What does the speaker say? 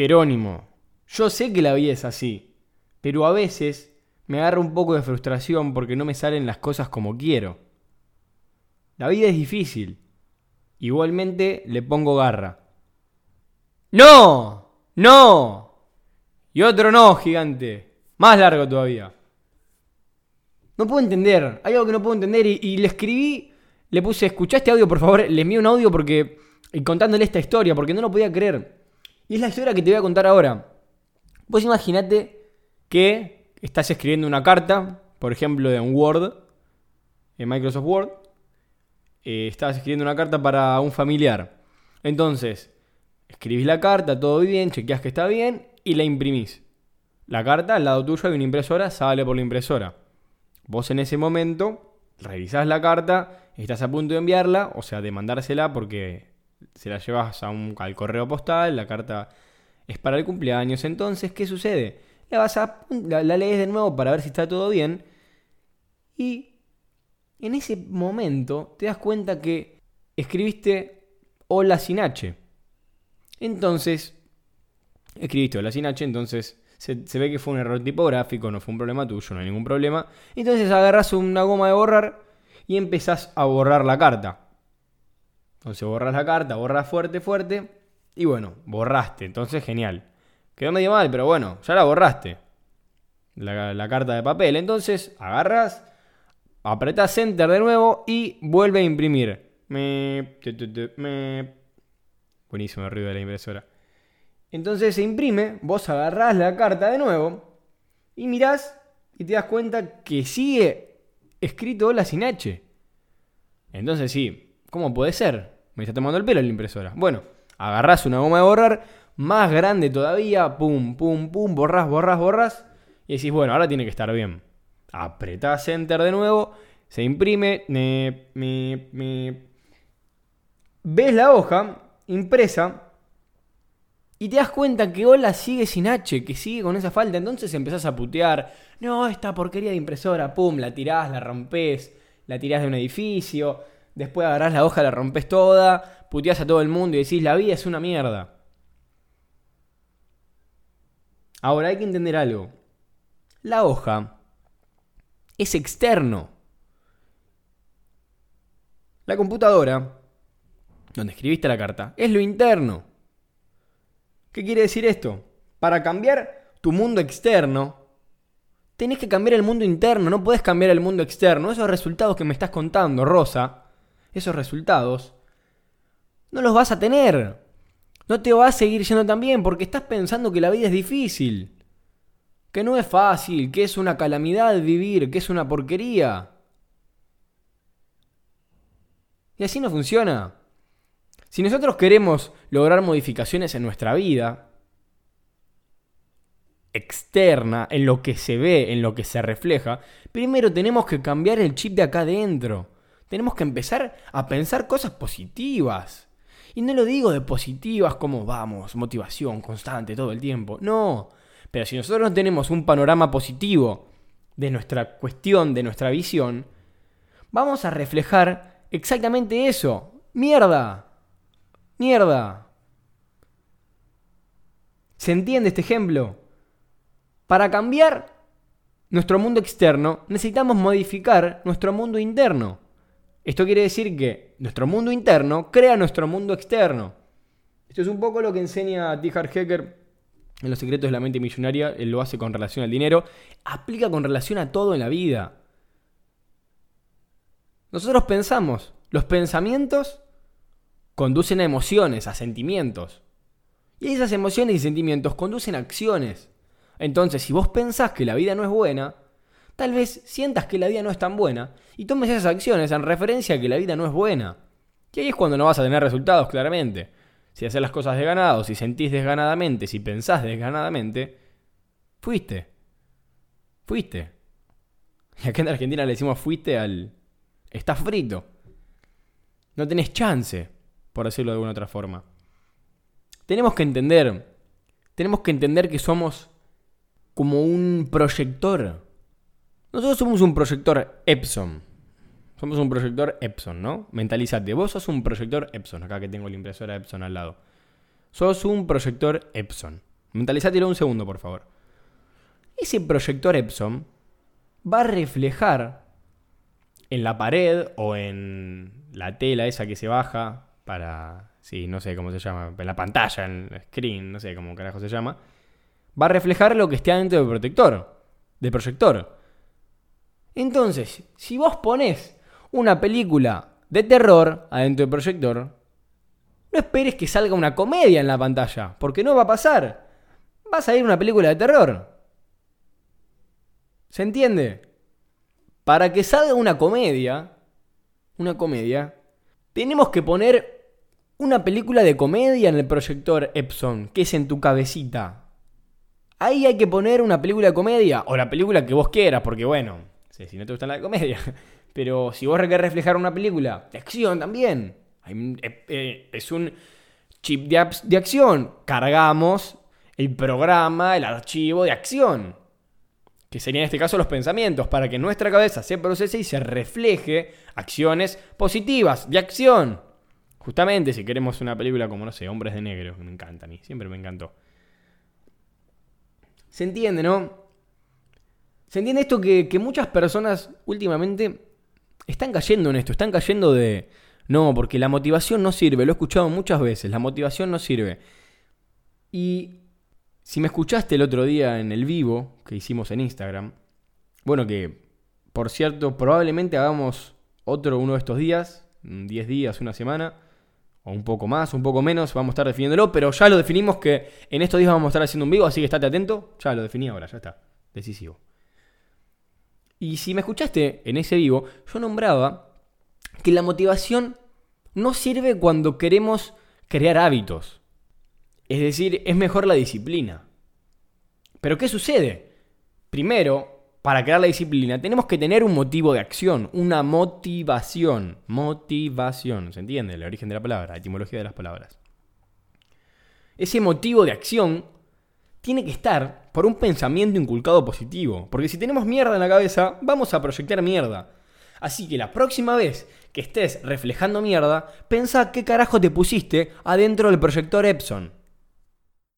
Jerónimo, yo sé que la vida es así, pero a veces me agarra un poco de frustración porque no me salen las cosas como quiero. La vida es difícil. Igualmente le pongo garra. ¡No! ¡No! Y otro no, gigante. Más largo todavía. No puedo entender. Hay algo que no puedo entender y, le escribí, le puse, ¿escuchaste audio, por favor? Le envié un audio porque... Y contándole esta historia, porque no lo podía creer. Y es la historia que te voy a contar ahora. Vos imaginate que estás escribiendo una carta, por ejemplo, en Word, en Microsoft Word. Eh, estás escribiendo una carta para un familiar. Entonces, escribís la carta, todo bien, chequeas que está bien y la imprimís. La carta al lado tuyo hay una impresora, sale por la impresora. Vos en ese momento revisás la carta, estás a punto de enviarla, o sea, de mandársela porque se la llevas a un, al correo postal, la carta es para el cumpleaños. Entonces, ¿qué sucede? La, vas a, la, lees de nuevo para ver si está todo bien. Y en ese momento te das cuenta que escribiste hola sin H. Entonces, escribiste hola sin H, entonces se, ve que fue un error tipográfico, no fue un problema tuyo, no hay ningún problema. Entonces agarras una goma de borrar y empezás a borrar la carta. Entonces borras la carta, borras fuerte, fuerte. Y bueno, borraste. Entonces genial. Quedó medio mal, pero bueno, ya la borraste. La, carta de papel. Entonces agarras, apretas Enter de nuevo y vuelve a imprimir. Me, Buenísimo el ruido de la impresora. Entonces se imprime, vos agarrás la carta de nuevo y mirás y te das cuenta que sigue escrito la sin H. Entonces sí, ¿cómo puede ser? Me está tomando el pelo la impresora. Bueno, agarrás una goma de borrar, más grande todavía, pum, pum, pum, borrás, borrás, borrás, y decís, bueno, ahora tiene que estar bien. Apretás Enter de nuevo, se imprime, me, me, ves la hoja impresa y te das cuenta que hola sigue sin H, que sigue con esa falta. Entonces empezás a putear. No, esta porquería de impresora, pum, la tirás, la rompes, la tirás de un edificio. Después agarrás la hoja, la rompes toda, puteás a todo el mundo y decís, la vida es una mierda. Ahora hay que entender algo. La hoja es externo. La computadora, donde escribiste la carta, es lo interno. ¿Qué quiere decir esto? Para cambiar tu mundo externo, tenés que cambiar el mundo interno, no puedes cambiar el mundo externo. Esos resultados que me estás contando, Rosa, esos resultados, no los vas a tener. No te va a seguir yendo tan bien porque estás pensando que la vida es difícil. Que no es fácil, que es una calamidad vivir, que es una porquería. Y así no funciona. Si nosotros queremos lograr modificaciones en nuestra vida, externa, en lo que se ve, en lo que se refleja, primero tenemos que cambiar el chip de acá adentro. Tenemos que empezar a pensar cosas positivas. Y no lo digo de positivas como vamos, motivación constante todo el tiempo. No. Pero si nosotros no tenemos un panorama positivo de nuestra cuestión, de nuestra visión, vamos a reflejar exactamente eso. Mierda. Mierda. ¿Se entiende este ejemplo? Para cambiar nuestro mundo externo necesitamos modificar nuestro mundo interno. Esto quiere decir que nuestro mundo interno crea nuestro mundo externo. Esto es un poco lo que enseña T. Hecker en Los secretos de la mente millonaria. Él lo hace con relación al dinero. Aplica con relación a todo en la vida. Nosotros pensamos. Los pensamientos conducen a emociones, a sentimientos. Y esas emociones y sentimientos conducen a acciones. Entonces, si vos pensás que la vida no es buena, tal vez sientas que la vida no es tan buena y tomes esas acciones en referencia a que la vida no es buena. Y ahí es cuando no vas a tener resultados, claramente. Si haces las cosas desganado, si sentís desganadamente, si pensás desganadamente, fuiste. Fuiste. Y acá en Argentina le decimos fuiste al... Estás frito. No tenés chance por decirlo de alguna otra forma. Tenemos que entender, tenemos que entender que somos como un proyector. Nosotros somos un proyector Epson. Somos un proyector Epson, ¿no? Mentalízate, vos sos un proyector Epson, acá que tengo la impresora Epson al lado. Sos un proyector Epson. Mentalizátelo un segundo, por favor. Ese proyector Epson va a reflejar en la pared o en la tela esa que se baja para, sí, no sé cómo se llama, en la pantalla, en el screen, no sé cómo carajo se llama, va a reflejar lo que esté adentro del protector, del proyector. Entonces, si vos pones una película de terror adentro del proyector, no esperes que salga una comedia en la pantalla, porque no va a pasar. Va a salir una película de terror. ¿Se entiende? Para que salga una comedia, una comedia, tenemos que poner una película de comedia en el proyector Epson, que es en tu cabecita. Ahí hay que poner una película de comedia, o la película que vos quieras, porque bueno, si no te gusta la comedia. Pero si vos querés reflejar una película de acción también, eh, eh, es un chip de, acción. Cargamos el programa, el archivo de acción. Que sería en este caso los pensamientos, para que nuestra cabeza se procese y se refleje acciones positivas de acción. Justamente si queremos una película como, no sé, Hombres de Negro, que me encanta a mí, siempre me encantó. ¿Se entiende, no? Se entiende esto que, muchas personas últimamente están cayendo en esto, están cayendo de... No, porque la motivación no sirve, lo he escuchado muchas veces, la motivación no sirve. Y si me escuchaste el otro día en el vivo que hicimos en Instagram, bueno que, por cierto, probablemente hagamos otro uno de estos días, 10 días, una semana, o un poco más, un poco menos, vamos a estar definiéndolo, pero ya lo definimos que en estos días vamos a estar haciendo un vivo, así que estate atento, ya lo definí ahora, ya está, decisivo. Y si me escuchaste en ese vivo, yo nombraba que la motivación no sirve cuando queremos crear hábitos. Es decir, es mejor la disciplina. Pero ¿qué sucede? Primero, para crear la disciplina tenemos que tener un motivo de acción, una motivación. Motivación, ¿se entiende? El origen de la palabra, la etimología de las palabras. Ese motivo de acción tiene que estar por un pensamiento inculcado positivo. Porque si tenemos mierda en la cabeza, vamos a proyectar mierda. Así que la próxima vez que estés reflejando mierda, pensa qué carajo te pusiste adentro del proyector Epson.